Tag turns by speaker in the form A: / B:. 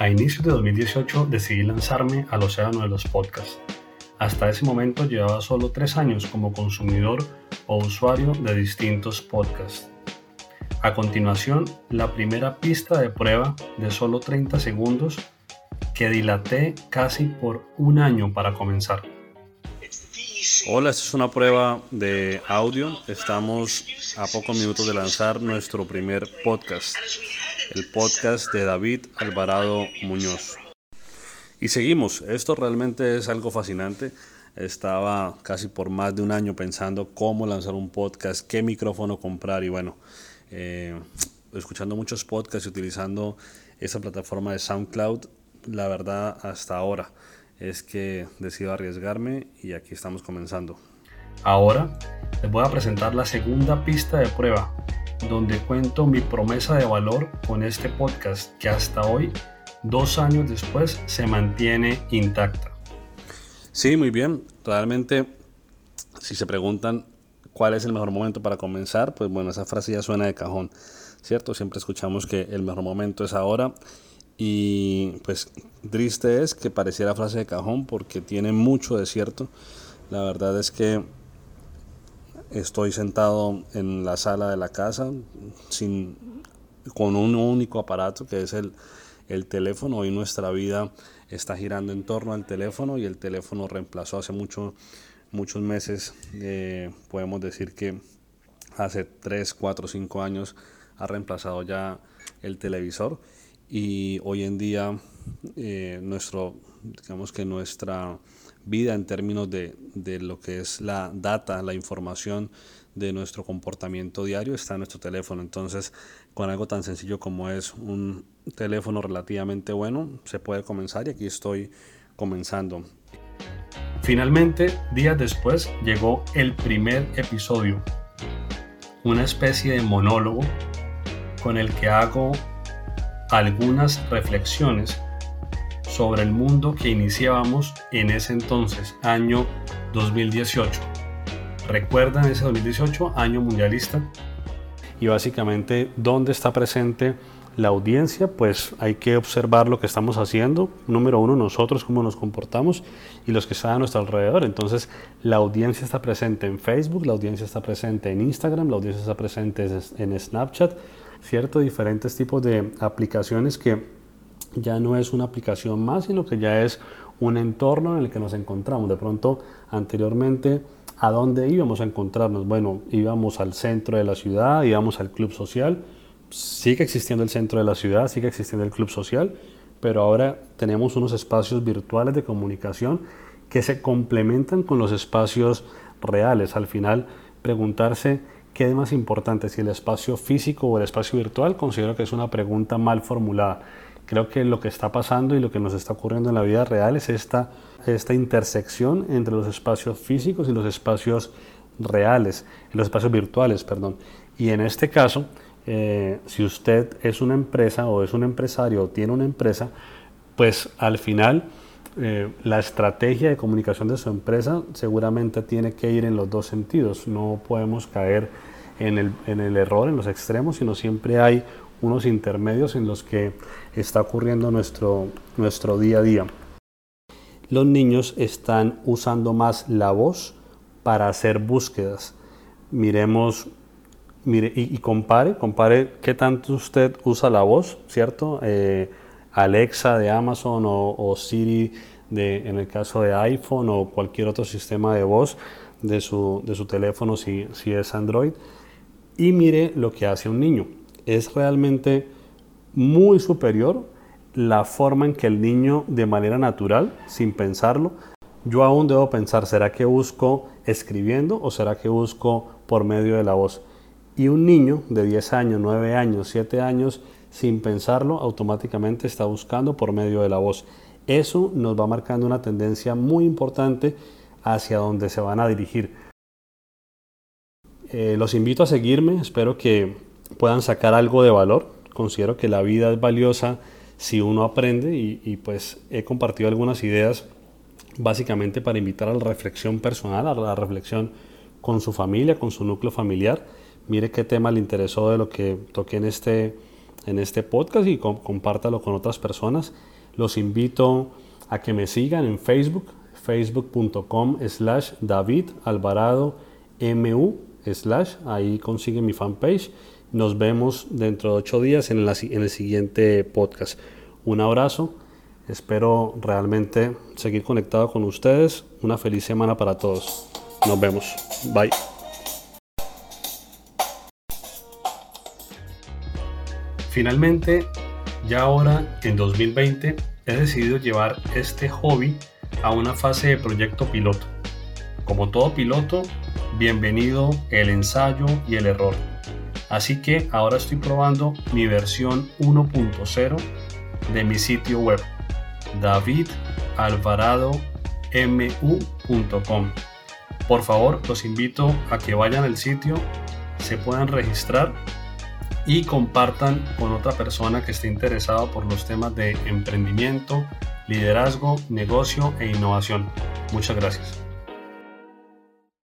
A: A inicios de 2018 decidí lanzarme al océano de los podcasts. Hasta ese momento llevaba solo tres años como consumidor o usuario de distintos podcasts. A continuación, la primera pista de prueba de solo 30 segundos que dilaté casi por un año para comenzar.
B: Hola, esta es una prueba de audio. Estamos a pocos minutos de lanzar nuestro primer podcast, el podcast de David Alvarado Muñoz. Y seguimos, esto realmente es algo fascinante. Estaba casi por más de un año pensando cómo lanzar un podcast, qué micrófono comprar y bueno, eh, escuchando muchos podcasts y utilizando esta plataforma de SoundCloud, la verdad hasta ahora es que decido arriesgarme y aquí estamos comenzando.
A: Ahora les voy a presentar la segunda pista de prueba, donde cuento mi promesa de valor con este podcast que hasta hoy, dos años después, se mantiene intacta.
B: Sí, muy bien. Realmente, si se preguntan cuál es el mejor momento para comenzar, pues bueno, esa frase ya suena de cajón, ¿cierto? Siempre escuchamos que el mejor momento es ahora y pues triste es que pareciera frase de cajón porque tiene mucho de cierto. La verdad es que estoy sentado en la sala de la casa sin, con un único aparato que es el, el teléfono. Hoy nuestra vida está girando en torno al teléfono y el teléfono reemplazó hace mucho, muchos meses. Eh, podemos decir que hace 3, 4, 5 años ha reemplazado ya el televisor y hoy en día eh, nuestro, digamos que nuestra vida en términos de, de, lo que es la data, la información de nuestro comportamiento diario está en nuestro teléfono. Entonces, con algo tan sencillo como es un teléfono relativamente bueno, se puede comenzar y aquí estoy comenzando.
A: Finalmente, días después, llegó el primer episodio, una especie de monólogo con el que hago algunas reflexiones sobre el mundo que iniciábamos en ese entonces, año 2018. ¿Recuerdan ese 2018, año mundialista? Y básicamente, ¿dónde está presente la audiencia? Pues hay que observar lo que estamos haciendo. Número uno, nosotros, cómo nos comportamos y los que están a nuestro alrededor. Entonces, la audiencia está presente en Facebook, la audiencia está presente en Instagram, la audiencia está presente en Snapchat, ¿cierto? Diferentes tipos de aplicaciones que ya no es una aplicación más, sino que ya es un entorno en el que nos encontramos. De pronto, anteriormente, ¿a dónde íbamos a encontrarnos? Bueno, íbamos al centro de la ciudad, íbamos al club social. Sigue existiendo el centro de la ciudad, sigue existiendo el club social, pero ahora tenemos unos espacios virtuales de comunicación que se complementan con los espacios reales. Al final, preguntarse ¿Qué es más importante, si el espacio físico o el espacio virtual? Considero que es una pregunta mal formulada. Creo que lo que está pasando y lo que nos está ocurriendo en la vida real es esta, esta intersección entre los espacios físicos y los espacios reales, los espacios virtuales, perdón. Y en este caso, eh, si usted es una empresa o es un empresario o tiene una empresa, pues al final eh, la estrategia de comunicación de su empresa seguramente tiene que ir en los dos sentidos. No podemos caer en el, en el error, en los extremos, sino siempre hay unos intermedios en los que está ocurriendo nuestro, nuestro día a día. Los niños están usando más la voz para hacer búsquedas. Miremos mire, y, compare, compare qué tanto usted usa la voz, ¿cierto? Eh, Alexa de Amazon o, Siri de, en el caso de iPhone o cualquier otro sistema de voz de su, de su teléfono si, si es Android y mire lo que hace un niño. Es realmente muy superior la forma en que el niño de manera natural, sin pensarlo, yo aún debo pensar, ¿será que busco escribiendo o será que busco por medio de la voz? Y un niño de 10 años, 9 años, 7 años, sin pensarlo, automáticamente está buscando por medio de la voz. Eso nos va marcando una tendencia muy importante hacia donde se van a dirigir. Eh, los invito a seguirme, espero que puedan sacar algo de valor. Considero que la vida es valiosa si uno aprende y, pues he compartido algunas ideas básicamente para invitar a la reflexión personal, a la reflexión con su familia, con su núcleo familiar. Mire qué tema le interesó de lo que toqué en este,
B: en este podcast y compártalo con otras personas. Los invito a que me sigan en Facebook, facebook.com slash David Alvarado MU slash, ahí consiguen mi fanpage. Nos vemos dentro de ocho días en, en el siguiente podcast. Un abrazo, espero realmente seguir conectado con ustedes. Una feliz semana para todos. Nos vemos. Bye.
A: Finalmente, ya ahora en 2020 he decidido llevar este hobby a una fase de proyecto piloto. Como todo piloto, bienvenido el ensayo y el error. Así que ahora estoy probando mi versión 1.0 de mi sitio web davidalvaradomu.com. Por favor, los invito a que vayan al sitio, se puedan registrar y compartan con otra persona que esté interesado por los temas de emprendimiento, liderazgo, negocio e innovación. Muchas gracias.